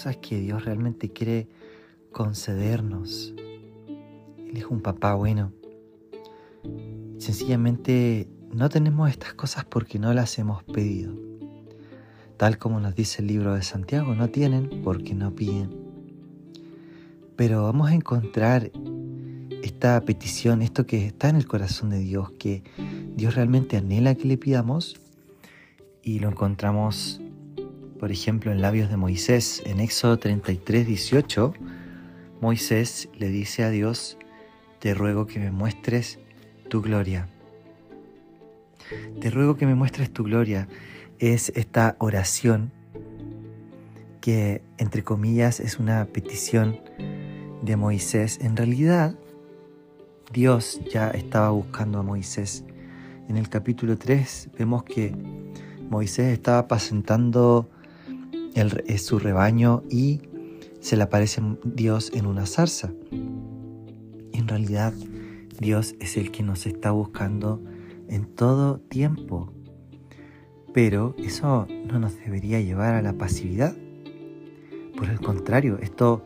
cosas que Dios realmente quiere concedernos. Él es un papá bueno. Sencillamente no tenemos estas cosas porque no las hemos pedido. Tal como nos dice el libro de Santiago, no tienen porque no piden. Pero vamos a encontrar esta petición, esto que está en el corazón de Dios, que Dios realmente anhela que le pidamos, y lo encontramos, por ejemplo, en labios de Moisés, en Éxodo 33, 18, Moisés le dice a Dios, te ruego que me muestres tu gloria. Te ruego que me muestres tu gloria. Es esta oración que, entre comillas, es una petición de Moisés. En realidad, Dios ya estaba buscando a Moisés. En el capítulo 3 vemos que Moisés estaba apacentando el, eh, su rebaño y se le aparece Dios en una zarza. En realidad, Dios es el que nos está buscando en todo tiempo. Pero eso no nos debería llevar a la pasividad. Por el contrario, esto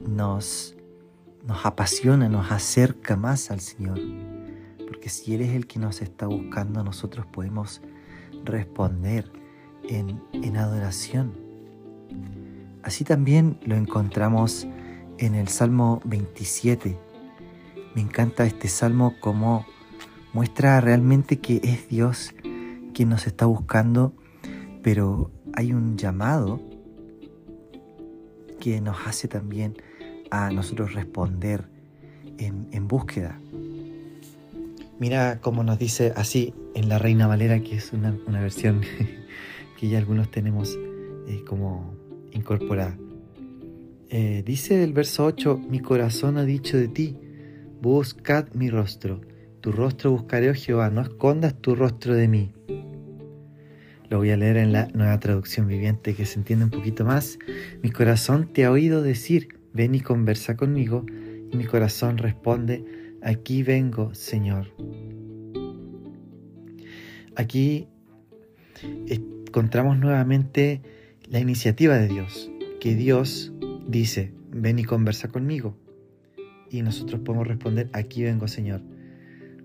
nos, nos apasiona, nos acerca más al Señor. Porque si Él es el que nos está buscando, nosotros podemos responder en, en adoración. Así también lo encontramos en el Salmo 27. Me encanta este salmo como muestra realmente que es Dios quien nos está buscando, pero hay un llamado que nos hace también a nosotros responder en, en búsqueda. Mira cómo nos dice así en la Reina Valera, que es una, versión que ya algunos tenemos eh, como incorporada. Eh, dice el verso 8, mi corazón ha dicho de ti, buscad mi rostro, tu rostro buscaré, oh Jehová, no escondas tu rostro de mí. Lo voy a leer en la nueva traducción viviente que se entiende un poquito más. Mi corazón te ha oído decir, ven y conversa conmigo, y mi corazón responde, aquí vengo, Señor. Aquí encontramos nuevamente la iniciativa de Dios, que Dios dice, ven y conversa conmigo. Y nosotros podemos responder, aquí vengo Señor.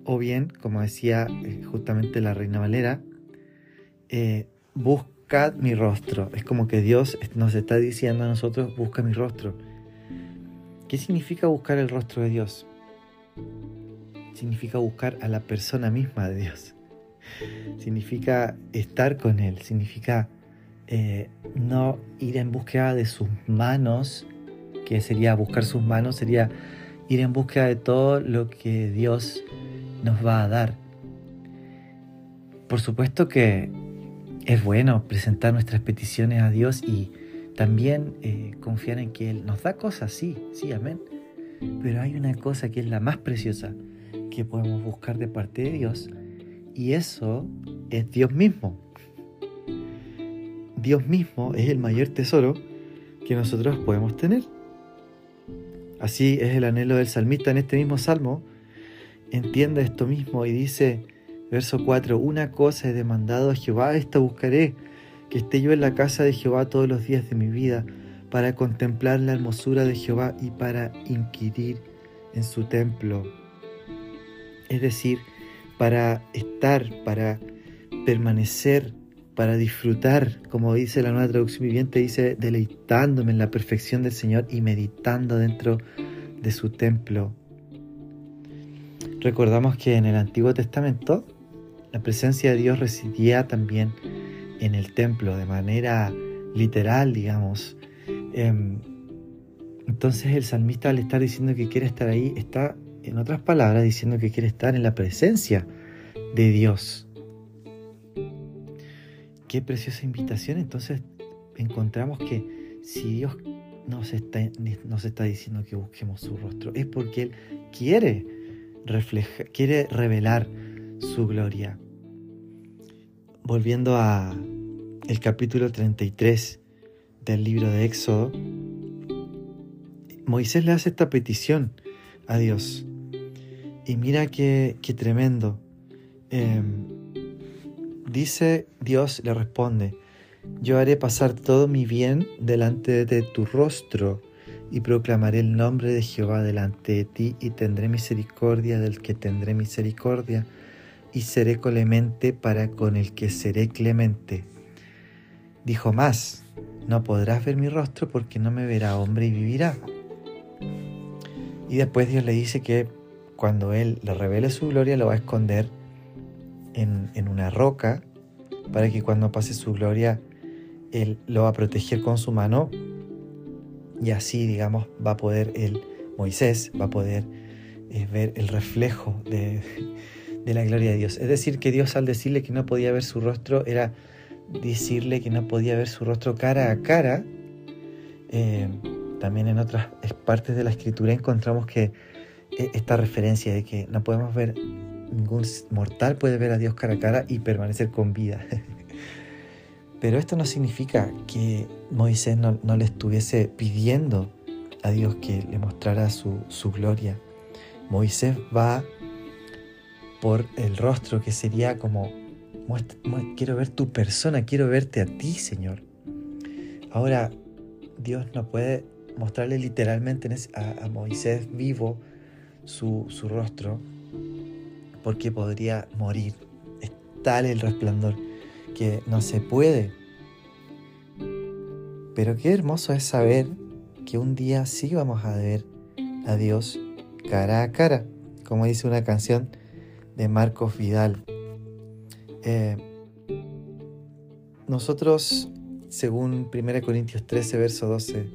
O bien, como decía eh, justamente la Reina Valera, eh, buscad mi rostro. Es como que Dios nos está diciendo a nosotros, busca mi rostro. ¿Qué significa buscar el rostro de Dios? Significa buscar a la persona misma de Dios significa estar con Él, significa eh, no ir en búsqueda de sus manos, que sería buscar sus manos, sería ir en búsqueda de todo lo que Dios nos va a dar. Por supuesto que es bueno presentar nuestras peticiones a Dios y también eh, confiar en que Él nos da cosas, sí, sí, amén. Pero hay una cosa que es la más preciosa que podemos buscar de parte de Dios y eso es Dios mismo. Dios mismo es el mayor tesoro que nosotros podemos tener. Así es el anhelo del salmista en este mismo salmo. Entiende esto mismo y dice, verso 4, una cosa he demandado a Jehová, esta buscaré, que esté yo en la casa de Jehová todos los días de mi vida, para contemplar la hermosura de Jehová y para inquirir en su templo. Es decir, para estar, para permanecer, para disfrutar, como dice la nueva traducción viviente, dice, deleitándome en la perfección del Señor y meditando dentro de su templo. Recordamos que en el Antiguo Testamento la presencia de Dios residía también en el templo de manera literal, digamos. Em, entonces el salmista al estar diciendo que quiere estar ahí, está en otras palabras, diciendo que quiere estar en la presencia de Dios. Qué preciosa invitación. Entonces encontramos que si Dios nos está, está diciendo que busquemos su rostro, es porque Él quiere, reflejar, quiere revelar su gloria. Volviendo a el capítulo 33 del libro de Éxodo, Moisés le hace esta petición a Dios. Y mira qué, tremendo. Em, dice Dios, le responde, Yo haré pasar todo mi bien delante de tu rostro y proclamaré el nombre de Jehová delante de ti y tendré misericordia del que tendré misericordia y seré clemente para con el que seré clemente. Dijo más, no podrás ver mi rostro porque no me verá hombre y vivirá. Y después Dios le dice que cuando Él le revele su gloria lo va a esconder en, una roca para que cuando pase su gloria Él lo va a proteger con su mano y así, digamos, va a poder el Moisés, va a poder eh, ver el reflejo de, la gloria de Dios. Es decir, que Dios al decirle que no podía ver su rostro era decirle que no podía ver su rostro cara a cara. Eh, también en otras partes de la escritura encontramos que eh, esta referencia de que no podemos ver, ningún mortal puede ver a Dios cara a cara y permanecer con vida. Pero esto no significa que Moisés no, le estuviese pidiendo a Dios que le mostrara su, gloria. Moisés va por el rostro que sería como, quiero ver tu persona, quiero verte a ti, Señor. Ahora, Dios no puede mostrarle literalmente a, Moisés vivo su, su, rostro porque podría morir. Es tal el resplandor que no se puede. Pero qué hermoso es saber que un día sí vamos a ver a Dios cara a cara, como dice una canción de Marcos Vidal. Eh, nosotros, según 1 Corintios 13, verso 12,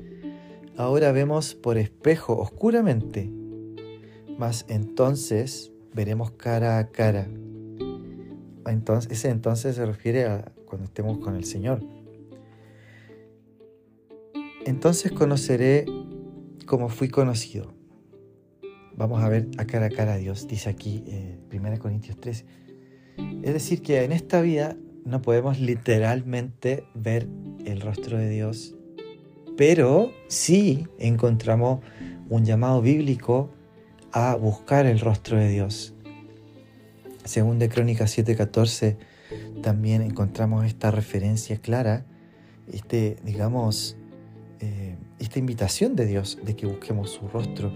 ahora vemos por espejo oscuramente, mas entonces veremos cara a cara entonces, ese entonces se refiere a cuando estemos con el Señor. Entonces conoceré como fui conocido. Vamos a ver a cara a cara a Dios, dice aquí eh, 1 Corintios 13. Es decir, que en esta vida no podemos literalmente ver el rostro de Dios, pero sí encontramos un llamado bíblico a buscar el rostro de Dios. Según de Crónicas 7:14 también encontramos esta referencia clara, este, digamos, eh, esta invitación de Dios de que busquemos su rostro.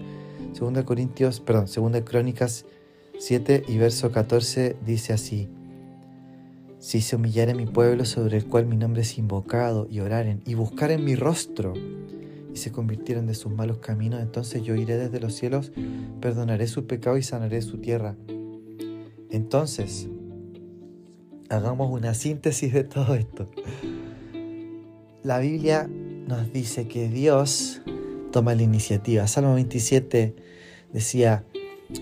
Segunda Corintios, perdón, Segunda Crónicas 7 y verso 14 dice así: Si se humillare mi pueblo sobre el cual mi nombre es invocado y oraren y buscaren mi rostro y se convirtieran de sus malos caminos, entonces yo iré desde los cielos, perdonaré su pecado y sanaré su tierra. Entonces, hagamos una síntesis de todo esto. La Biblia nos dice que Dios toma la iniciativa. Salmo 27 decía,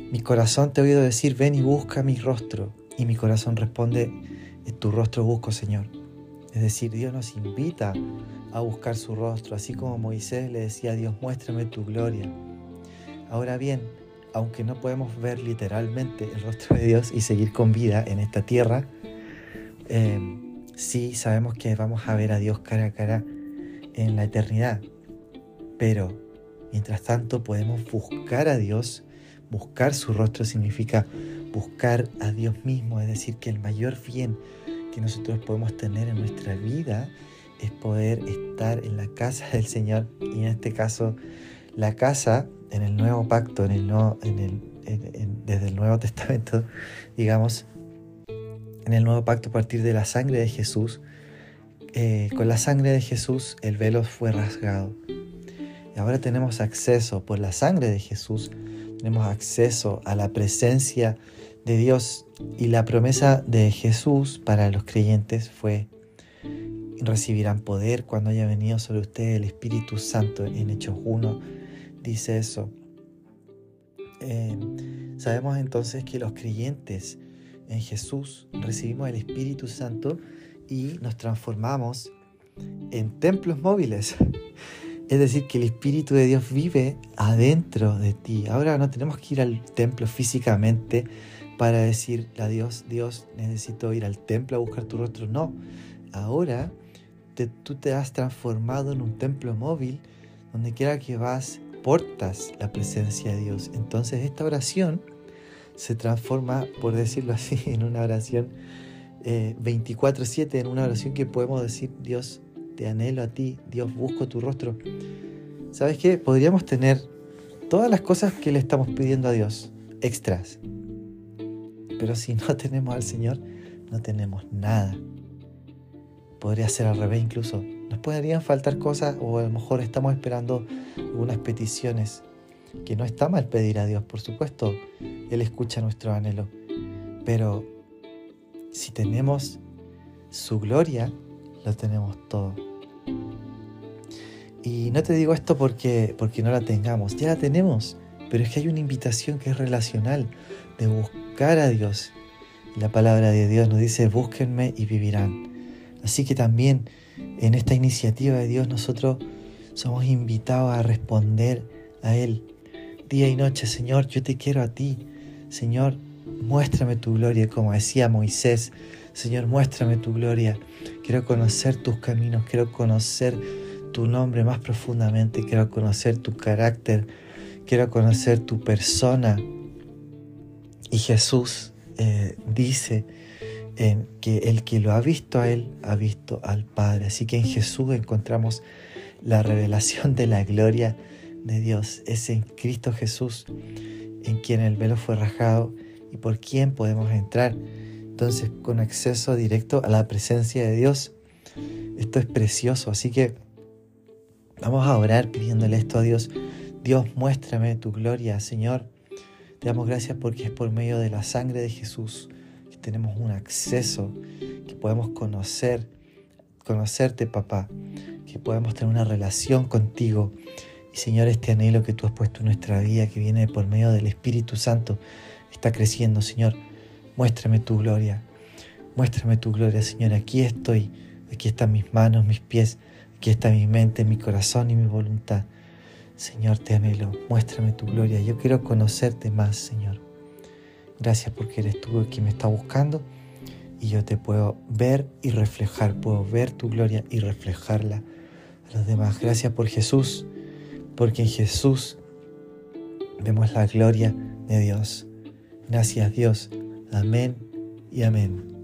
mi corazón te ha oído decir, ven y busca mi rostro. Y mi corazón responde, tu rostro busco, Señor. Es decir, Dios nos invita a buscar su rostro, así como Moisés le decía a Dios, muéstrame tu gloria. Ahora bien, aunque no podemos ver literalmente el rostro de Dios y seguir con vida en esta tierra, eh, sí sabemos que vamos a ver a Dios cara a cara en la eternidad. Pero mientras tanto podemos buscar a Dios. Buscar su rostro significa buscar a Dios mismo, es decir, que el mayor bien que nosotros podemos tener en nuestra vida es poder estar en la casa del Señor y en este caso la casa en el nuevo pacto, en el en el, desde el Nuevo Testamento, digamos, en el nuevo pacto a partir de la sangre de Jesús, eh, con la sangre de Jesús el velo fue rasgado. Y ahora tenemos acceso, por la sangre de Jesús, tenemos acceso a la presencia de Dios. Y la promesa de Jesús para los creyentes fue, recibirán poder cuando haya venido sobre ustedes el Espíritu Santo en Hechos 1 dice eso. Eh, sabemos entonces que los creyentes en Jesús recibimos el Espíritu Santo y nos transformamos en templos móviles. Es decir, que el Espíritu de Dios vive adentro de ti. Ahora no tenemos que ir al templo físicamente para decir a Dios, Dios, necesito ir al templo a buscar tu rostro. No, ahora tú te has transformado en un templo móvil donde quiera que vas portas la presencia de Dios. Entonces esta oración se transforma, por decirlo así, en una oración 24/7 en una oración que podemos decir, Dios, te anhelo a ti, Dios, busco tu rostro. ¿Sabes qué? Podríamos tener todas las cosas que le estamos pidiendo a Dios, extras. Pero si no tenemos al Señor, no tenemos nada. Podría ser al revés incluso. Nos podrían faltar cosas o a lo mejor estamos esperando algunas peticiones, que no está mal pedir a Dios, por supuesto. Él escucha nuestro anhelo. Pero si tenemos su gloria, lo tenemos todo. Y no te digo esto porque, porque no la tengamos, ya la tenemos, pero es que hay una invitación que es relacional, de buscar a Dios. La palabra de Dios nos dice, búsquenme y vivirán. Así que también en esta iniciativa de Dios nosotros somos invitados a responder a Él. Día y noche, Señor, yo te quiero a ti. Señor, muéstrame tu gloria, como decía Moisés. Señor, muéstrame tu gloria. Quiero conocer tus caminos, quiero conocer tu nombre más profundamente, quiero conocer tu carácter, quiero conocer tu persona. Y Jesús eh, dice en que el que lo ha visto a Él ha visto al Padre. Así que en Jesús encontramos la revelación de la gloria de Dios. Es en Cristo Jesús en quien el velo fue rajado y por quien podemos entrar. Entonces con acceso directo a la presencia de Dios. Esto es precioso, así que vamos a orar pidiéndole esto a Dios. Dios, muéstrame tu gloria, Señor. Te damos gracias porque es por medio de la sangre de Jesús que tenemos un acceso, que podemos conocer, conocerte, papá, que podemos tener una relación contigo. Y Señor, este anhelo que tú has puesto en nuestra vida, que viene por medio del Espíritu Santo, está creciendo, Señor. Muéstrame tu gloria. Muéstrame tu gloria, Señor. Aquí estoy. Aquí están mis manos, mis pies. Aquí está mi mente, mi corazón y mi voluntad. Señor, te anhelo. Muéstrame tu gloria. Yo quiero conocerte más, Señor. Gracias porque eres tú el que me está buscando y yo te puedo ver y reflejar. Puedo ver tu gloria y reflejarla a los demás. Gracias por Jesús, porque en Jesús vemos la gloria de Dios. Gracias Dios. Amén y amén.